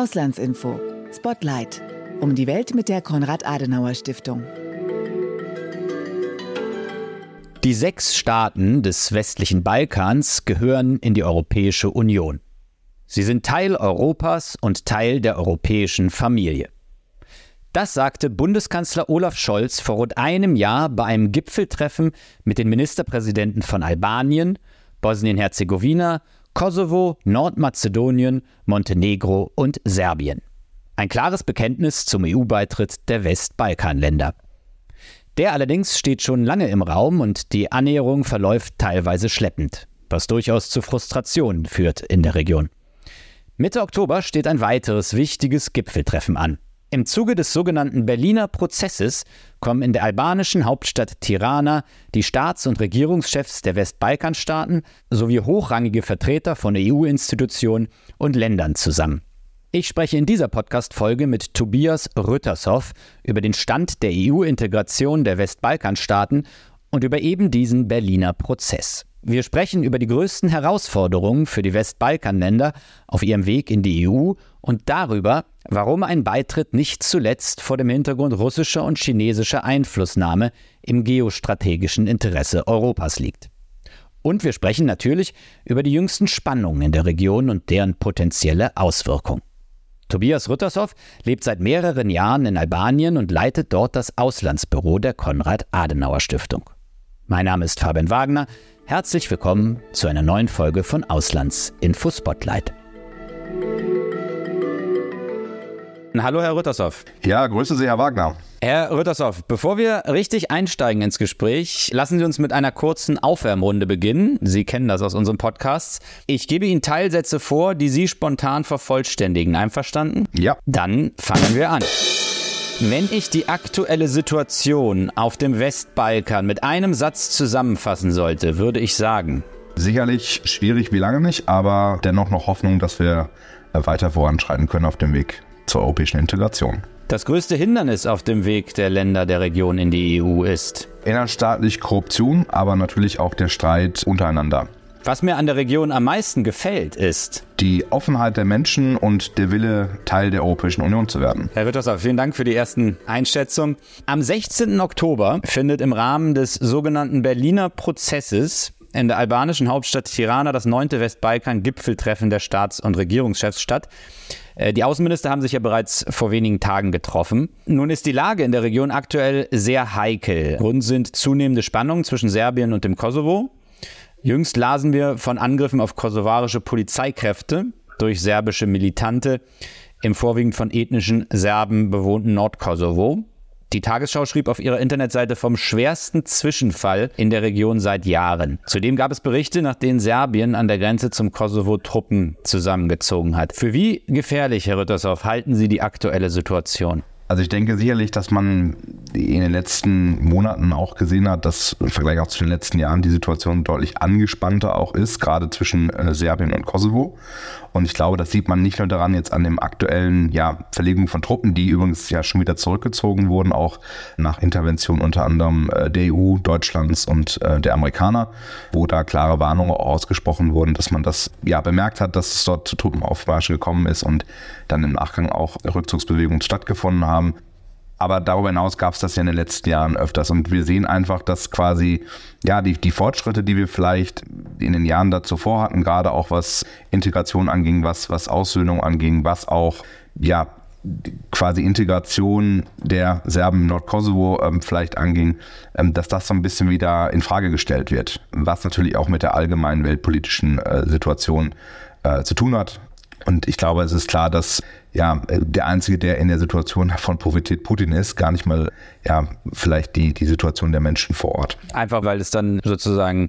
Auslandsinfo. Spotlight. Um die Welt mit der Konrad-Adenauer-Stiftung. Die sechs Staaten des westlichen Balkans gehören in die Europäische Union. Sie sind Teil Europas und Teil der europäischen Familie. Das sagte Bundeskanzler Olaf Scholz vor rund einem Jahr bei einem Gipfeltreffen mit den Ministerpräsidenten von Albanien, Bosnien-Herzegowina, Kosovo, Nordmazedonien, Montenegro und Serbien. Ein klares Bekenntnis zum EU-Beitritt der Westbalkanländer. Der allerdings steht schon lange im Raum und die Annäherung verläuft teilweise schleppend, was durchaus zu Frustrationen führt in der Region. Mitte Oktober steht ein weiteres wichtiges Gipfeltreffen an. Im Zuge des sogenannten Berliner Prozesses kommen in der albanischen Hauptstadt Tirana die Staats- und Regierungschefs der Westbalkanstaaten sowie hochrangige Vertreter von EU-Institutionen und Ländern zusammen. Ich spreche in dieser Podcast-Folge mit Tobias Rüttershoff über den Stand der EU-Integration der Westbalkanstaaten und über eben diesen Berliner Prozess. Wir sprechen über die größten Herausforderungen für die Westbalkanländer auf ihrem Weg in die EU und darüber, warum ein Beitritt nicht zuletzt vor dem Hintergrund russischer und chinesischer Einflussnahme im geostrategischen Interesse Europas liegt. Und wir sprechen natürlich über die jüngsten Spannungen in der Region und deren potenzielle Auswirkungen. Tobias Rüttershoff lebt seit mehreren Jahren in Albanien und leitet dort das Auslandsbüro der Konrad-Adenauer-Stiftung. Mein Name ist Fabian Wagner. Herzlich willkommen zu einer neuen Folge von Auslandsinfo Spotlight. Hallo, Herr Rüttershoff. Ja, grüße Sie, Herr Wagner. Herr Rüttershoff, bevor wir richtig einsteigen ins Gespräch, lassen Sie uns mit einer kurzen Aufwärmrunde beginnen. Sie kennen das aus unserem Podcast. Ich gebe Ihnen Teilsätze vor, die Sie spontan vervollständigen. Einverstanden? Ja. Dann fangen wir an. Wenn ich die aktuelle Situation auf dem Westbalkan mit einem Satz zusammenfassen sollte, würde ich sagen. Sicherlich schwierig wie lange nicht, aber dennoch noch Hoffnung, dass wir weiter voranschreiten können auf dem Weg zur europäischen Integration. Das größte Hindernis auf dem Weg der Länder der Region in die EU ist innerstaatlich Korruption, aber natürlich auch der Streit untereinander. Was mir an der Region am meisten gefällt, ist die Offenheit der Menschen und der Wille, Teil der Europäischen Union zu werden. Herr Rittershoff, vielen Dank für die ersten Einschätzungen. Am 16. Oktober findet im Rahmen des sogenannten Berliner Prozesses in der albanischen Hauptstadt Tirana das neunte Westbalkan-Gipfeltreffen der Staats- und Regierungschefs statt. Äh, die Außenminister haben sich ja bereits vor wenigen Tagen getroffen. Nun ist die Lage in der Region aktuell sehr heikel. Grund sind zunehmende Spannungen zwischen Serbien und dem Kosovo. Jüngst lasen wir von Angriffen auf kosovarische Polizeikräfte durch serbische Militante im vorwiegend von ethnischen Serben bewohnten Nordkosovo. Die Tagesschau schrieb auf ihrer Internetseite vom schwersten Zwischenfall in der Region seit Jahren. Zudem gab es Berichte, nach denen Serbien an der Grenze zum Kosovo Truppen zusammengezogen hat. Für wie gefährlich, Herr Rüttershoff, halten Sie die aktuelle Situation? Also ich denke sicherlich, dass man in den letzten Monaten auch gesehen hat, dass im Vergleich auch zu den letzten Jahren die Situation deutlich angespannter auch ist, gerade zwischen äh, Serbien und Kosovo. Und ich glaube, das sieht man nicht nur daran jetzt an dem aktuellen ja, Verlegung von Truppen, die übrigens ja schon wieder zurückgezogen wurden, auch nach Intervention unter anderem äh, der EU, Deutschlands und äh, der Amerikaner, wo da klare Warnungen ausgesprochen wurden, dass man das ja bemerkt hat, dass es dort zu Truppenaufmarschen gekommen ist und dann im Nachgang auch Rückzugsbewegungen stattgefunden haben. Aber darüber hinaus gab es das ja in den letzten Jahren öfters. Und wir sehen einfach, dass quasi, ja, die, die Fortschritte, die wir vielleicht in den Jahren zuvor hatten, gerade auch was Integration anging, was, was Aussöhnung anging, was auch, ja, quasi Integration der Serben im Nordkosovo ähm, vielleicht anging, ähm, dass das so ein bisschen wieder in Frage gestellt wird. Was natürlich auch mit der allgemeinen weltpolitischen äh, Situation äh, zu tun hat. Und ich glaube, es ist klar, dass ja der Einzige, der in der Situation davon profitiert, Putin ist, gar nicht mal ja vielleicht die, die Situation der Menschen vor Ort. Einfach weil es dann sozusagen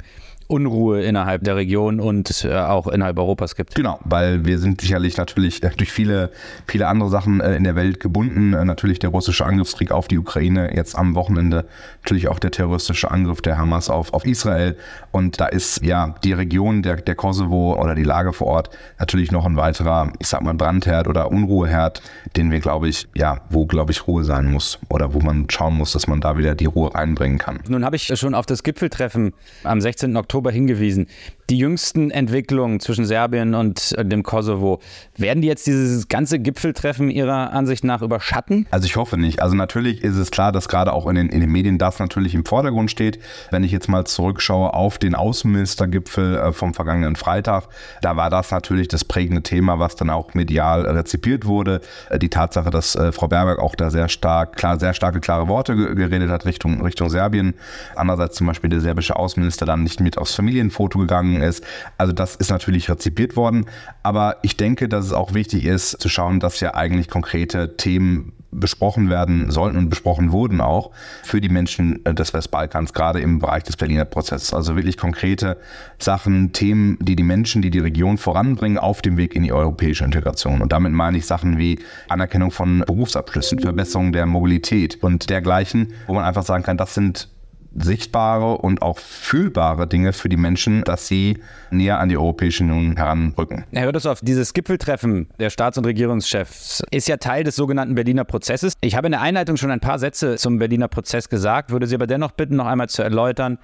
Unruhe innerhalb der Region und äh, auch innerhalb Europas gibt. Genau, weil wir sind sicherlich natürlich äh, durch viele, viele andere Sachen äh, in der Welt gebunden. Natürlich der russische Angriffskrieg auf die Ukraine, jetzt am Wochenende natürlich auch der terroristische Angriff der Hamas auf, auf Israel. Und da ist ja die Region der, der Kosovo oder die Lage vor Ort natürlich noch ein weiterer, ich sag mal, Brandherd oder Unruheherd, den wir, glaube ich, ja, wo, glaube ich, Ruhe sein muss oder wo man schauen muss, dass man da wieder die Ruhe reinbringen kann. Nun habe ich schon auf das Gipfeltreffen am 16. Oktober Oktober hingewiesen. Die jüngsten Entwicklungen zwischen Serbien und äh, dem Kosovo, werden die jetzt dieses ganze Gipfeltreffen Ihrer Ansicht nach überschatten? Also ich hoffe nicht. Also natürlich ist es klar, dass gerade auch in den, in den Medien das natürlich im Vordergrund steht. Wenn ich jetzt mal zurückschaue auf den Außenministergipfel äh, vom vergangenen Freitag, da war das natürlich das prägende Thema, was dann auch medial rezipiert wurde. Äh, die Tatsache, dass Frau Baerbock auch da sehr stark, klar, sehr starke, klare Worte geredet hat Richtung, Richtung Serbien. Andererseits zum Beispiel der serbische Außenminister dann nicht mit aufs Familienfoto gegangen ist. Also das ist natürlich rezipiert worden. Aber ich denke, dass es auch wichtig ist zu schauen, dass ja eigentlich konkrete Themen besprochen werden sollten und besprochen wurden auch für die Menschen des Westbalkans, gerade im Bereich des Berliner Prozesses. Also wirklich konkrete Sachen, Themen, die die Menschen, die die Region voranbringen, auf dem Weg in die europäische Integration. Und damit meine ich Sachen wie Anerkennung von Berufsabschlüssen, Verbesserung der Mobilität und dergleichen, wo man einfach sagen kann, das sind sichtbare und auch fühlbare Dinge für die Menschen, dass sie näher an die Europäische Union heranrücken. Herr Rüdeshoff, dieses Gipfeltreffen der Staats- und Regierungschefs ist ja Teil des sogenannten Berliner Prozesses. Ich habe in der Einleitung schon ein paar Sätze zum Berliner Prozess gesagt, würde Sie aber dennoch bitten, noch einmal zu erläutern,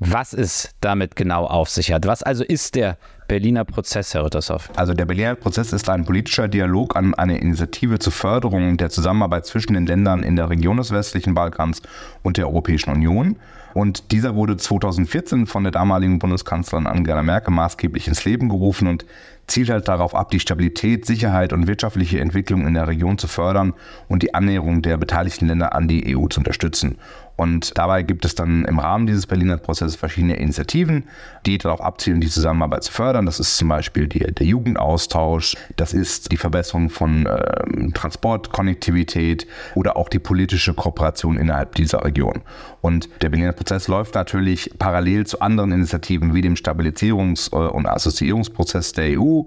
was es damit genau auf sich hat. Was also ist der Berliner Prozess, Herr Rittershoff? Also der Berliner Prozess ist ein politischer Dialog an eine Initiative zur Förderung der Zusammenarbeit zwischen den Ländern in der Region des westlichen Balkans und der Europäischen Union. Und dieser wurde 2014 von der damaligen Bundeskanzlerin Angela Merkel maßgeblich ins Leben gerufen und zielt halt darauf ab, die Stabilität, Sicherheit und wirtschaftliche Entwicklung in der Region zu fördern und die Annäherung der beteiligten Länder an die EU zu unterstützen. Und dabei gibt es dann im Rahmen dieses Berliner Prozesses verschiedene Initiativen, die darauf abzielen, die Zusammenarbeit zu fördern. Das ist zum Beispiel die, der Jugendaustausch, das ist die Verbesserung von äh, Transportkonnektivität oder auch die politische Kooperation innerhalb dieser Region. Und der Berliner Prozess läuft natürlich parallel zu anderen Initiativen wie dem Stabilisierungs- und Assoziierungsprozess der EU,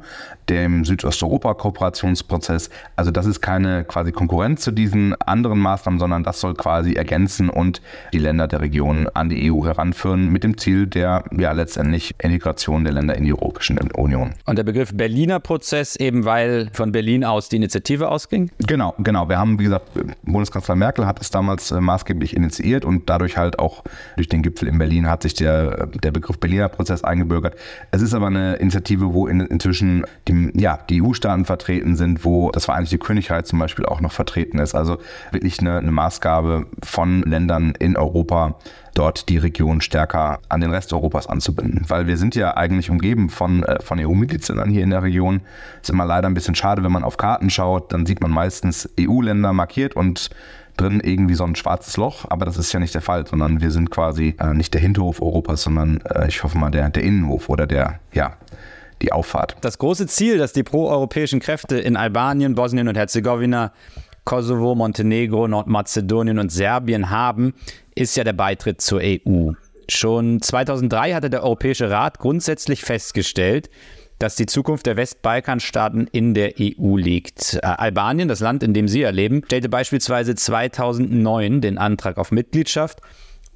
dem Südosteuropa-Kooperationsprozess. Also das ist keine quasi Konkurrenz zu diesen anderen Maßnahmen, sondern das soll quasi ergänzen und die Länder der Region an die EU heranführen mit dem Ziel der ja letztendlich Integration der Länder in die Europäische Union. Und der Begriff Berliner Prozess eben, weil von Berlin aus die Initiative ausging? Genau, genau. Wir haben, wie gesagt, Bundeskanzler Merkel hat es damals äh, maßgeblich initiiert und dadurch halt auch durch den Gipfel in Berlin hat sich der, der Begriff Berliner Prozess eingebürgert. Es ist aber eine Initiative, wo in, inzwischen die, ja, die EU-Staaten vertreten sind, wo das Vereinigte Königreich zum Beispiel auch noch vertreten ist. Also wirklich eine, eine Maßgabe von Ländern in Europa, dort die Region stärker an den Rest Europas anzubinden. Weil wir sind ja eigentlich umgeben von, äh, von EU-Mitgliedsländern hier in der Region. Ist immer leider ein bisschen schade, wenn man auf Karten schaut, dann sieht man meistens EU-Länder markiert und drin irgendwie so ein schwarzes Loch, aber das ist ja nicht der Fall, sondern wir sind quasi äh, nicht der Hinterhof Europas, sondern äh, ich hoffe mal der, der Innenhof oder der, ja, die Auffahrt. Das große Ziel, das die proeuropäischen Kräfte in Albanien, Bosnien und Herzegowina Kosovo, Montenegro, Nordmazedonien und Serbien haben, ist ja der Beitritt zur EU. Schon 2003 hatte der Europäische Rat grundsätzlich festgestellt, dass die Zukunft der Westbalkanstaaten in der EU liegt. Äh, Albanien, das Land, in dem Sie erleben, stellte beispielsweise 2009 den Antrag auf Mitgliedschaft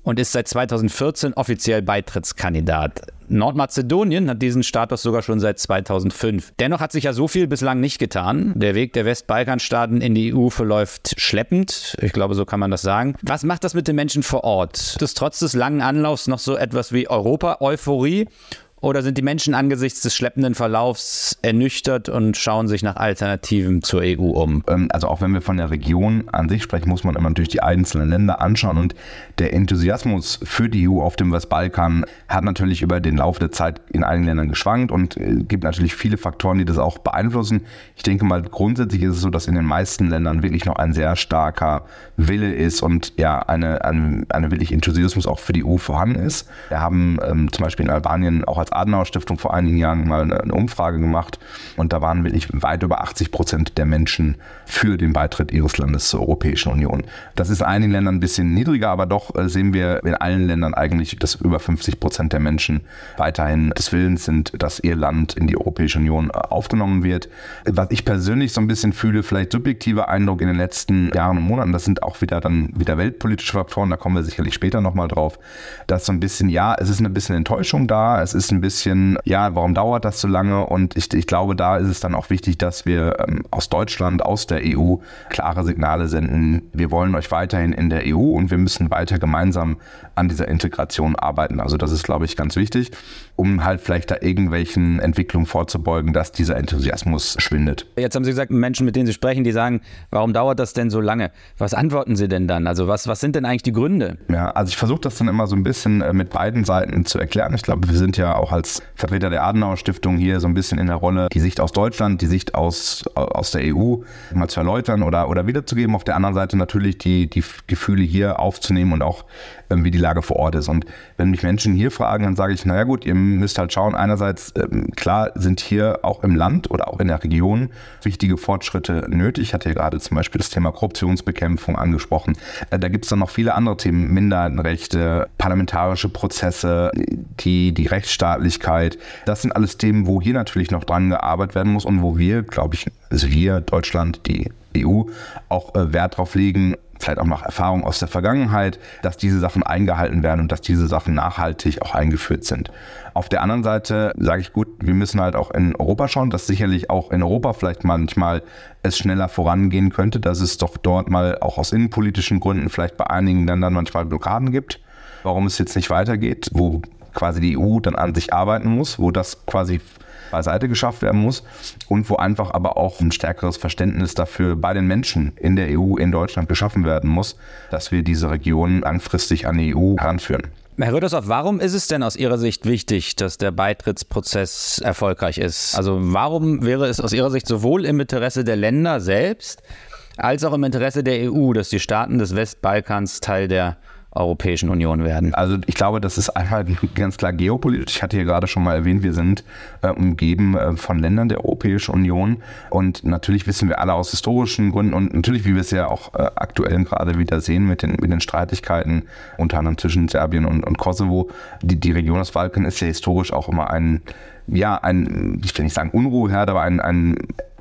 und ist seit 2014 offiziell Beitrittskandidat. Nordmazedonien hat diesen Status sogar schon seit 2005. Dennoch hat sich ja so viel bislang nicht getan. Der Weg der Westbalkanstaaten in die EU verläuft schleppend. Ich glaube, so kann man das sagen. Was macht das mit den Menschen vor Ort? Ist trotz des langen Anlaufs noch so etwas wie Europa-Euphorie? Oder sind die Menschen angesichts des schleppenden Verlaufs ernüchtert und schauen sich nach Alternativen zur EU um? Ähm, also auch wenn wir von der Region an sich sprechen, muss man immer natürlich die einzelnen Länder anschauen. Und der Enthusiasmus für die EU auf dem Westbalkan hat natürlich über den Laufe der Zeit in einigen Ländern geschwankt und äh, gibt natürlich viele Faktoren, die das auch beeinflussen. Ich denke mal, grundsätzlich ist es so, dass in den meisten Ländern wirklich noch ein sehr starker Wille ist und ja, eine, eine, eine wirklich Enthusiasmus auch für die EU vorhanden ist. Wir haben ähm, zum Beispiel in Albanien auch als als Adenauer Stiftung vor einigen Jahren mal eine, Umfrage gemacht und da waren wirklich weit über 80 Prozent der Menschen für den Beitritt ihres Landes zur Europäischen Union. Das ist in einigen Ländern ein bisschen niedriger, aber doch äh, sehen wir in allen Ländern eigentlich, dass über 50 Prozent der Menschen weiterhin des Willens sind, dass ihr Land in die Europäische Union äh, aufgenommen wird. Was ich persönlich so ein bisschen fühle, vielleicht subjektiver Eindruck in den letzten Jahren und Monaten, das sind auch wieder dann wieder weltpolitische Faktoren, da kommen wir sicherlich später nochmal drauf, dass so ein bisschen, ja, es ist ein bisschen Enttäuschung da, es ist ein ein bisschen, ja, warum dauert das so lange? Und ich, ich glaube, da ist es dann auch wichtig, dass wir ähm, aus Deutschland, aus der EU klare Signale senden. Wir wollen euch weiterhin in der EU und wir müssen weiter gemeinsam an dieser Integration arbeiten. Also das ist, glaube ich, ganz wichtig, um halt vielleicht da irgendwelchen Entwicklungen vorzubeugen, dass dieser Enthusiasmus schwindet. Jetzt haben Sie gesagt, Menschen, mit denen Sie sprechen, die sagen, warum dauert das denn so lange? Was antworten Sie denn dann? Also was, was sind denn eigentlich die Gründe? Ja, also ich versuche das dann immer so ein bisschen äh, mit beiden Seiten zu erklären. Ich glaube, wir sind ja auch als Vertreter der Adenauer Stiftung hier so ein bisschen in der Rolle, die Sicht aus Deutschland, die Sicht aus, aus der EU mal zu erläutern oder, oder wiederzugeben. Auf der anderen Seite natürlich die, die Gefühle hier aufzunehmen und auch ähm, wie die Lage vor Ort ist. Und wenn mich Menschen hier fragen, dann sage ich, naja gut, ihr müsst halt schauen, einerseits, ähm, klar sind hier auch im Land oder auch in der Region wichtige Fortschritte nötig. Ich hatte ja gerade zum Beispiel das Thema Korruptionsbekämpfung angesprochen. Äh, da gibt es dann noch viele andere Themen, Minderheitenrechte, parlamentarische Prozesse, die, die Rechtsstaatlichkeit. Das sind alles Themen, wo hier natürlich noch dran gearbeitet werden muss und wo wir, glaube ich, also wir, Deutschland, die EU, auch äh, Wert darauf legen, vielleicht auch nach Erfahrung aus der Vergangenheit, dass diese Sachen eingehalten werden und dass diese Sachen nachhaltig auch eingeführt sind. Auf der anderen Seite sage ich gut, wir müssen halt auch in Europa schauen, dass sicherlich auch in Europa vielleicht manchmal es schneller vorangehen könnte, dass es doch dort mal auch aus innenpolitischen Gründen vielleicht bei einigen Ländern manchmal Blockaden gibt, warum es jetzt nicht weitergeht, wo quasi die EU dann an sich arbeiten muss, wo das quasi beiseite geschafft werden muss und wo einfach aber auch ein stärkeres Verständnis dafür bei den Menschen in der EU, in Deutschland geschaffen werden muss, dass wir diese Region langfristig an die EU heranführen. Herr Rödershoff, warum ist es denn aus Ihrer Sicht wichtig, dass der Beitrittsprozess erfolgreich ist? Also warum wäre es aus Ihrer Sicht sowohl im Interesse der Länder selbst als auch im Interesse der EU, dass die Staaten des Westbalkans Teil der Europäischen Union werden? Also ich glaube, das ist einfach ganz klar geopolitisch. Ich hatte hier gerade schon mal erwähnt, wir sind äh, umgeben äh, von Ländern der Europäischen Union und natürlich wissen wir alle aus historischen Gründen und natürlich, wie wir es ja auch äh, aktuell gerade wieder sehen mit den, mit den Streitigkeiten unter anderem zwischen Serbien und, und Kosovo, die, die Region des Balkan ist ja historisch auch immer ein ja, ein, ich will nicht sagen Unruheherd, aber ein, ein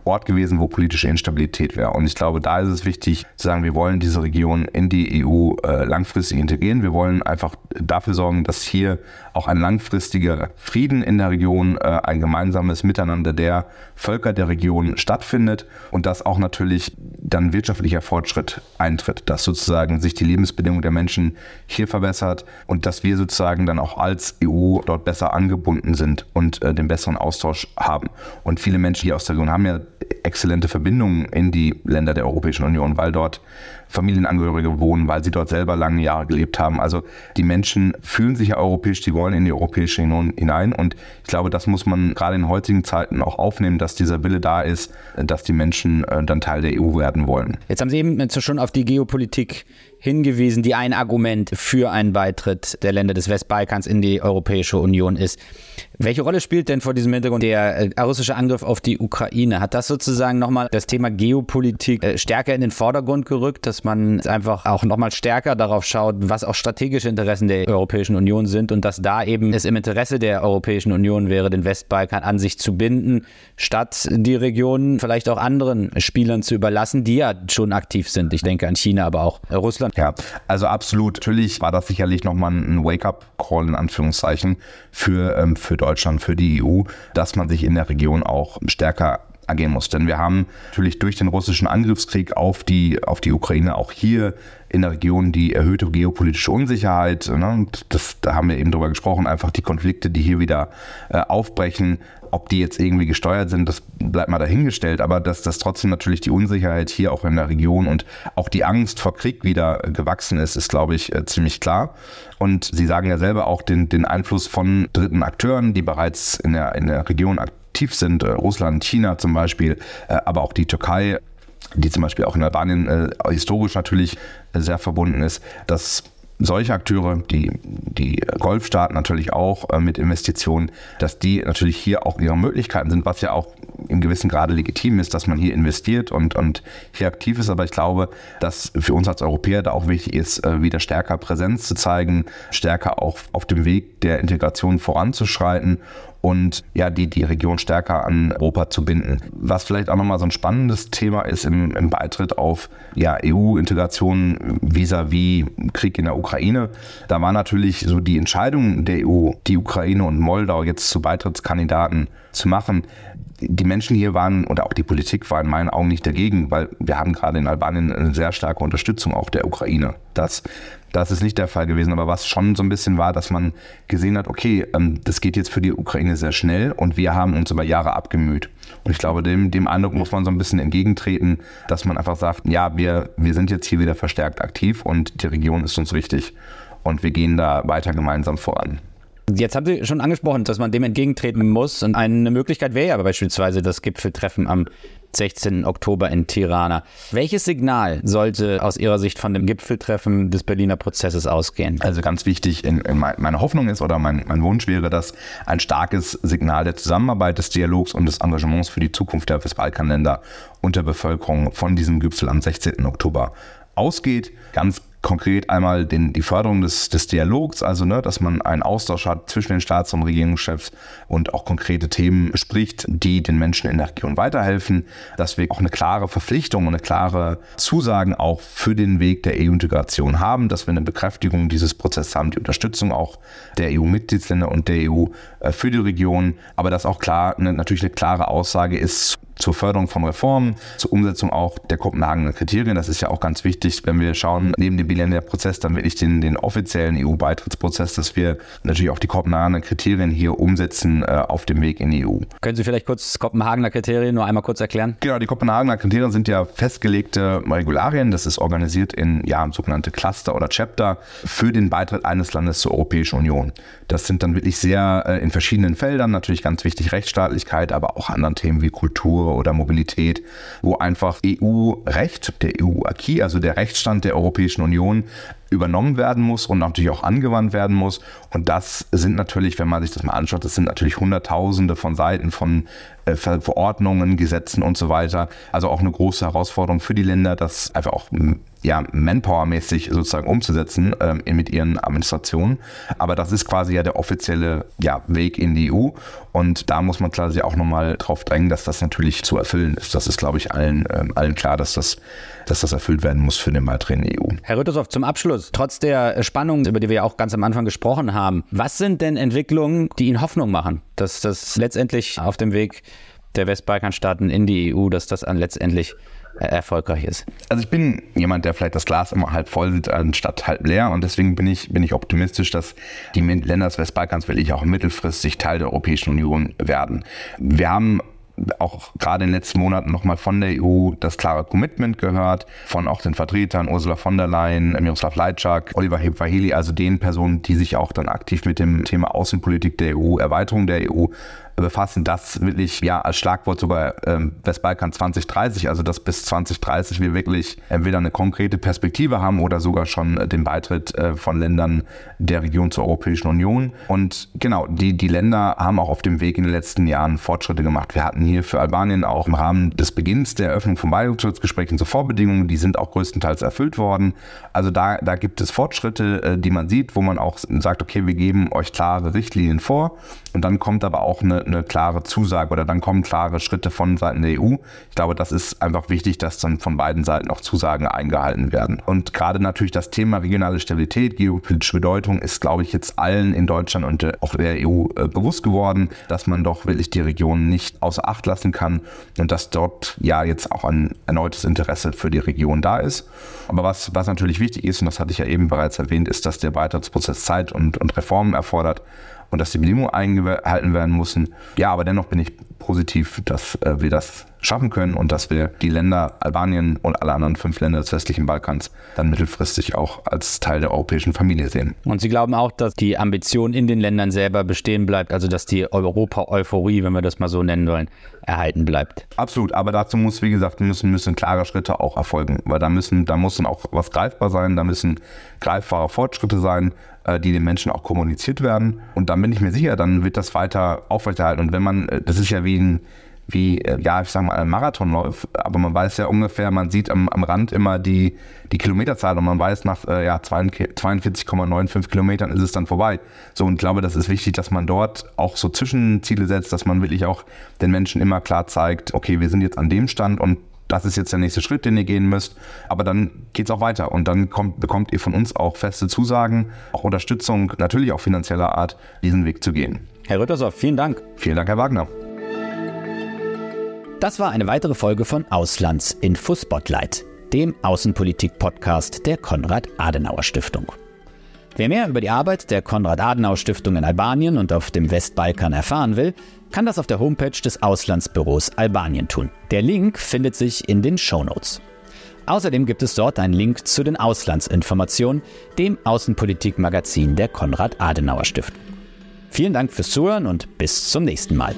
Ort gewesen, wo politische Instabilität wäre. Und ich glaube, da ist es wichtig zu sagen, wir wollen diese Region in die EU äh, langfristig integrieren. Wir wollen einfach dafür sorgen, dass hier auch ein langfristiger Frieden in der Region, äh, ein gemeinsames Miteinander der Völker der Region stattfindet und dass auch natürlich dann wirtschaftlicher Fortschritt eintritt, dass sozusagen sich die Lebensbedingungen der Menschen hier verbessert und dass wir sozusagen dann auch als EU dort besser angebunden sind und äh, den besseren Austausch haben. Und viele Menschen hier aus der Region haben ja exzellente Verbindungen in die Länder der Europäischen Union, weil dort Familienangehörige wohnen, weil sie dort selber lange Jahre gelebt haben. Also die Menschen fühlen sich ja europäisch, die wollen in die Europäische Union hinein. Und ich glaube, das muss man gerade in heutigen Zeiten auch aufnehmen, dass dieser Wille da ist, dass die Menschen äh, dann Teil der EU werden wollen. Jetzt haben Sie eben schon auf die Geopolitik hingewiesen, die ein Argument für einen Beitritt der Länder des Westbalkans in die Europäische Union ist. Welche Rolle spielt denn vor diesem Hintergrund der äh, russische Angriff auf die Ukraine? Hat das sozusagen nochmal das Thema Geopolitik äh, stärker in den Vordergrund gerückt, dass man einfach auch nochmal stärker darauf schaut, was auch strategische Interessen der Europäischen Union sind und dass da eben es im Interesse der Europäischen Union wäre, den Westbalkan an sich zu binden, statt die Region vielleicht auch anderen Spielern zu überlassen, die ja schon aktiv sind. Ich denke an China, aber auch Russland. Ja, also absolut. Natürlich war das sicherlich nochmal ein Wake-up-Call in Anführungszeichen für, ähm, für Deutschland, für die EU, dass man sich in der Region auch stärker agieren muss. Denn wir haben natürlich durch den russischen Angriffskrieg auf die, auf die Ukraine auch hier in der Region die erhöhte geopolitische Unsicherheit. Ne? Das, da haben wir eben drüber gesprochen, einfach die Konflikte, die hier wieder äh, aufbrechen. Ob die jetzt irgendwie gesteuert sind, das bleibt mal dahingestellt, aber dass das trotzdem natürlich die Unsicherheit hier auch in der Region und auch die Angst vor Krieg wieder gewachsen ist, ist, glaube ich, äh, ziemlich klar. Und Sie sagen ja selber auch den, den Einfluss von dritten Akteuren, die bereits in der, in der Region aktiv sind, äh, Russland, China zum Beispiel, äh, aber auch die Türkei die zum Beispiel auch in Albanien äh, historisch natürlich äh, sehr verbunden ist, dass solche Akteure, die, die Golfstaaten natürlich auch äh, mit Investitionen, dass die natürlich hier auch ihre Möglichkeiten sind, was ja auch in gewissem Grade legitim ist, dass man hier investiert und, und hier aktiv ist. Aber ich glaube, dass für uns als Europäer da auch wichtig ist, äh, wieder stärker Präsenz zu zeigen, stärker auch auf dem Weg der Integration voranzuschreiten und ja, die, die Region stärker an Europa zu binden. Was vielleicht auch nochmal so ein spannendes Thema ist im, im Beitritt auf ja, EU-Integration vis-à-vis Krieg in der Ukraine. Da war natürlich so die Entscheidung der EU, die Ukraine und Moldau jetzt zu Beitrittskandidaten zu machen, die Menschen hier waren oder auch die Politik war in meinen Augen nicht dagegen, weil wir haben gerade in Albanien eine sehr starke Unterstützung auch der Ukraine. Das, das ist nicht der Fall gewesen. Aber was schon so ein bisschen war, dass man gesehen hat, okay, ähm, das geht jetzt für die Ukraine sehr schnell und wir haben uns über Jahre abgemüht. Und ich glaube, dem, dem Eindruck muss man so ein bisschen entgegentreten, dass man einfach sagt, ja, wir, wir sind jetzt hier wieder verstärkt aktiv und die Region ist uns wichtig. Und wir gehen da weiter gemeinsam voran. Jetzt haben Sie schon angesprochen, dass man dem entgegentreten muss. Und eine Möglichkeit wäre ja beispielsweise das Gipfeltreffen am 16. Oktober in Tirana. Welches Signal sollte aus Ihrer Sicht von dem Gipfeltreffen des Berliner Prozesses ausgehen? Also ganz wichtig, in, in meine Hoffnung ist oder mein, mein Wunsch wäre, dass ein starkes Signal der Zusammenarbeit, des Dialogs und des Engagements für die Zukunft der Westbalkanländer und der Bevölkerung von diesem Gipfel am 16. Oktober ausgeht. Ganz konkret einmal den, die Förderung des, des Dialogs, also ne, dass man einen Austausch hat zwischen den Staats- und Regierungschefs und auch konkrete Themen bespricht, die den Menschen in der Region weiterhelfen, dass wir auch eine klare Verpflichtung und eine klare Zusagen auch für den Weg der EU-Integration haben, dass wir eine Bekräftigung dieses Prozesses haben, die Unterstützung auch der EU-Mitgliedsländer und der EU äh, für die Region, aber dass auch klar eine, natürlich eine klare Aussage ist zur Förderung von Reformen, zur Umsetzung auch der Kopenhagener Kriterien. Das ist ja auch ganz wichtig, wenn wir schauen, neben dem Bilanzprozess dann wirklich den, den offiziellen EU-Beitrittsprozess, dass wir natürlich auch die Kopenhagener Kriterien hier umsetzen äh, auf dem Weg in die EU. Können Sie vielleicht kurz Kopenhagener Kriterien nur einmal kurz erklären? Genau, die Kopenhagener Kriterien sind ja festgelegte Regularien. Das ist organisiert in ja, sogenannte Cluster oder Chapter für den Beitritt eines Landes zur Europäischen Union. Das sind dann wirklich sehr äh, in verschiedenen Feldern, natürlich ganz wichtig Rechtsstaatlichkeit, aber auch anderen Themen wie Kultur, oder Mobilität, wo einfach EU-Recht, der EU-Acquis, also der Rechtsstand der Europäischen Union, übernommen werden muss und natürlich auch angewandt werden muss. Und das sind natürlich, wenn man sich das mal anschaut, das sind natürlich Hunderttausende von Seiten von äh, Verordnungen, Gesetzen und so weiter. Also auch eine große Herausforderung für die Länder, das einfach auch ja, Manpower-mäßig sozusagen umzusetzen ähm, mit ihren Administrationen. Aber das ist quasi ja der offizielle ja, Weg in die EU. Und da muss man quasi auch nochmal drauf drängen, dass das natürlich zu erfüllen ist. Das ist, glaube ich, allen, ähm, allen klar, dass das, dass das erfüllt werden muss für den Beitritt in die EU. Herr Rüttershoff, zum Abschluss, trotz der Spannung, über die wir ja auch ganz am Anfang gesprochen haben, was sind denn Entwicklungen, die Ihnen Hoffnung machen, dass das letztendlich auf dem Weg der Westbalkanstaaten in die EU, dass das dann letztendlich erfolgreich ist? Also ich bin jemand, der vielleicht das Glas immer halb voll sieht, anstatt halb leer. Und deswegen bin ich, bin ich optimistisch, dass die Länder des Westbalkans will ich auch mittelfristig Teil der Europäischen Union werden. Wir haben auch gerade in den letzten Monaten nochmal von der EU das klare Commitment gehört, von auch den Vertretern Ursula von der Leyen, Miroslav Lajczak, Oliver Hebvaheli, also den Personen, die sich auch dann aktiv mit dem Thema Außenpolitik der EU, Erweiterung der EU befassen, das wirklich ja als Schlagwort sogar ähm, Westbalkan 2030, also dass bis 2030 wir wirklich entweder eine konkrete Perspektive haben oder sogar schon äh, den Beitritt äh, von Ländern der Region zur Europäischen Union. Und genau, die, die Länder haben auch auf dem Weg in den letzten Jahren Fortschritte gemacht. Wir hatten hier für Albanien auch im Rahmen des Beginns der Eröffnung von Beitrittsgesprächen zur Vorbedingungen, die sind auch größtenteils erfüllt worden. Also da, da gibt es Fortschritte, äh, die man sieht, wo man auch sagt, okay, wir geben euch klare Richtlinien vor und dann kommt aber auch eine, eine klare Zusage oder dann kommen klare Schritte von Seiten der EU. Ich glaube, das ist einfach wichtig, dass dann von beiden Seiten auch Zusagen eingehalten werden. Und gerade natürlich das Thema regionale Stabilität, geopolitische Bedeutung ist, glaube ich, jetzt allen in Deutschland und auch der EU äh, bewusst geworden, dass man doch wirklich die Region nicht außer Acht lassen kann und dass dort ja jetzt auch ein erneutes Interesse für die Region da ist. Aber was, was natürlich wichtig ist, und das hatte ich ja eben bereits erwähnt, ist, dass der Beitrittsprozess Zeit und, und Reformen erfordert und dass die Bedingungen eingehalten werden müssen. Ja, aber dennoch bin ich positiv, dass äh, wir das schaffen können und dass wir die Länder Albanien und alle anderen fünf Länder des westlichen Balkans dann mittelfristig auch als Teil der europäischen Familie sehen. Und Sie glauben auch, dass die Ambition in den Ländern selber bestehen bleibt, also dass die Europa-Euphorie, wenn wir das mal so nennen wollen, erhalten bleibt? Absolut, aber dazu muss, wie gesagt, müssen, müssen klare Schritte auch erfolgen, weil da müssen, da muss dann auch was greifbar sein, da müssen greifbare Fortschritte sein, die den Menschen auch kommuniziert werden. Und dann bin ich mir sicher, dann wird das weiter aufrechterhalten. Und wenn man, äh, das ist ja wie ein wie, äh, ja, ich sag mal, ein Marathonlauf, aber man weiß ja ungefähr, man sieht am, am Rand immer die, die Kilometerzahl und man weiß, nach äh, ja, 42,95 Kilometern ist es dann vorbei. So, und ich glaube, das ist wichtig, dass man dort auch so Zwischenziele setzt, dass man wirklich auch den Menschen immer klar zeigt, okay, wir sind jetzt an dem Stand und das ist jetzt der nächste Schritt, den ihr gehen müsst. Aber dann geht es auch weiter und dann kommt, bekommt ihr von uns auch feste Zusagen, auch Unterstützung, natürlich auch finanzieller Art, diesen Weg zu gehen. Herr Rüttershoff, vielen Dank. Vielen Dank, Herr Wagner. Das war eine weitere Folge von Auslandsinfo Spotlight, dem Außenpolitik-Podcast der Konrad-Adenauer-Stiftung. Wer mehr über die Arbeit der Konrad-Adenauer-Stiftung in Albanien und auf dem Westbalkan erfahren will, kann das auf der Homepage des Auslandsbüros Albanien tun. Der Link findet sich in den Show Notes. Außerdem gibt es dort einen Link zu den Auslandsinformationen, dem Außenpolitikmagazin der Konrad-Adenauer-Stiftung. Vielen Dank fürs Zuhören und bis zum nächsten Mal.